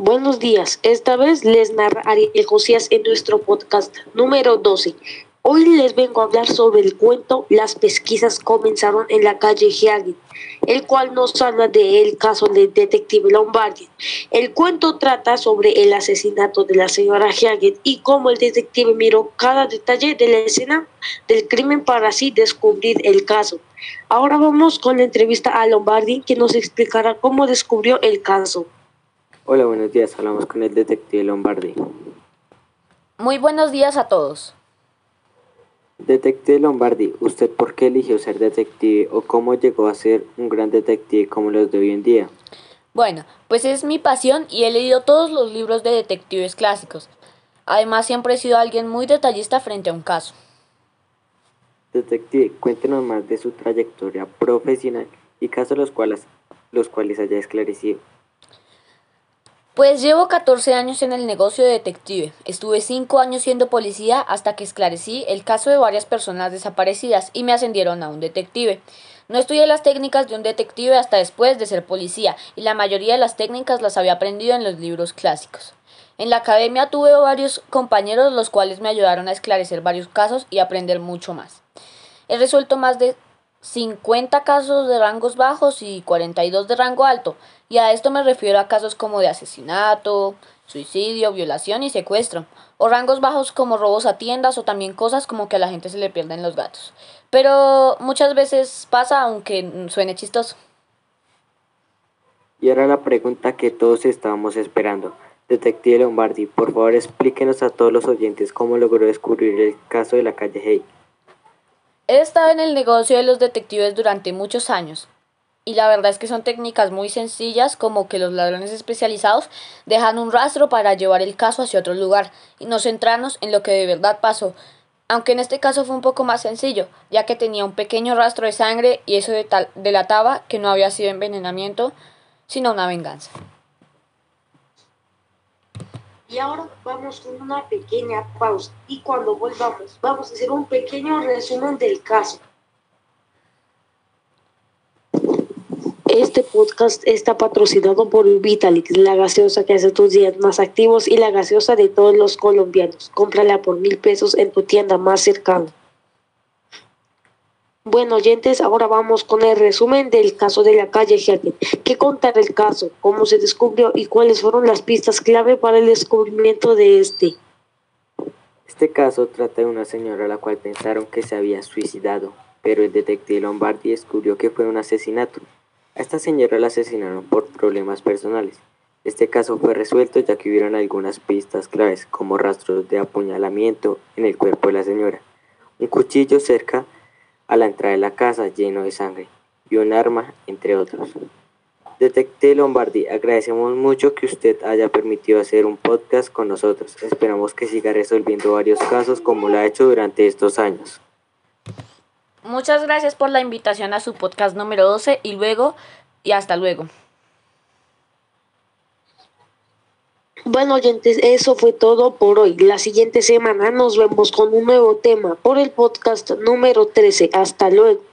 Buenos días, esta vez les narra Ariel Josías en nuestro podcast número 12. Hoy les vengo a hablar sobre el cuento Las pesquisas comenzaron en la calle Hagen, el cual nos habla del caso del detective Lombardi. El cuento trata sobre el asesinato de la señora Hagen y cómo el detective miró cada detalle de la escena del crimen para así descubrir el caso. Ahora vamos con la entrevista a Lombardi que nos explicará cómo descubrió el caso. Hola, buenos días. Hablamos con el detective Lombardi. Muy buenos días a todos. Detective Lombardi, ¿usted por qué eligió ser detective o cómo llegó a ser un gran detective como los de hoy en día? Bueno, pues es mi pasión y he leído todos los libros de detectives clásicos. Además, siempre he sido alguien muy detallista frente a un caso. Detective, cuéntenos más de su trayectoria profesional y casos los cuales, los cuales haya esclarecido. Pues llevo 14 años en el negocio de detective. Estuve 5 años siendo policía hasta que esclarecí el caso de varias personas desaparecidas y me ascendieron a un detective. No estudié las técnicas de un detective hasta después de ser policía y la mayoría de las técnicas las había aprendido en los libros clásicos. En la academia tuve varios compañeros los cuales me ayudaron a esclarecer varios casos y aprender mucho más. He resuelto más de 50 casos de rangos bajos y 42 de rango alto, y a esto me refiero a casos como de asesinato, suicidio, violación y secuestro, o rangos bajos como robos a tiendas o también cosas como que a la gente se le pierden los gatos. Pero muchas veces pasa aunque suene chistoso. Y ahora la pregunta que todos estábamos esperando. Detective Lombardi, por favor explíquenos a todos los oyentes cómo logró descubrir el caso de la calle Hay. He estado en el negocio de los detectives durante muchos años y la verdad es que son técnicas muy sencillas como que los ladrones especializados dejan un rastro para llevar el caso hacia otro lugar y no centrarnos en lo que de verdad pasó. Aunque en este caso fue un poco más sencillo, ya que tenía un pequeño rastro de sangre y eso delataba que no había sido envenenamiento, sino una venganza. Y ahora vamos con una pequeña pausa y cuando volvamos vamos a hacer un pequeño resumen del caso. Este podcast está patrocinado por Vitalik, la gaseosa que hace tus días más activos y la gaseosa de todos los colombianos. Cómprala por mil pesos en tu tienda más cercana. Bueno, oyentes, ahora vamos con el resumen del caso de la calle Hagen. ¿Qué contar el caso? ¿Cómo se descubrió? ¿Y cuáles fueron las pistas clave para el descubrimiento de este? Este caso trata de una señora a la cual pensaron que se había suicidado, pero el detective Lombardi descubrió que fue un asesinato. A esta señora la asesinaron por problemas personales. Este caso fue resuelto ya que hubieron algunas pistas claves, como rastros de apuñalamiento en el cuerpo de la señora, un cuchillo cerca a la entrada de la casa lleno de sangre y un arma, entre otros. Detective Lombardi, agradecemos mucho que usted haya permitido hacer un podcast con nosotros. Esperamos que siga resolviendo varios casos como lo ha hecho durante estos años. Muchas gracias por la invitación a su podcast número 12 y luego y hasta luego. Bueno, oyentes, eso fue todo por hoy. La siguiente semana nos vemos con un nuevo tema por el podcast número 13. Hasta luego.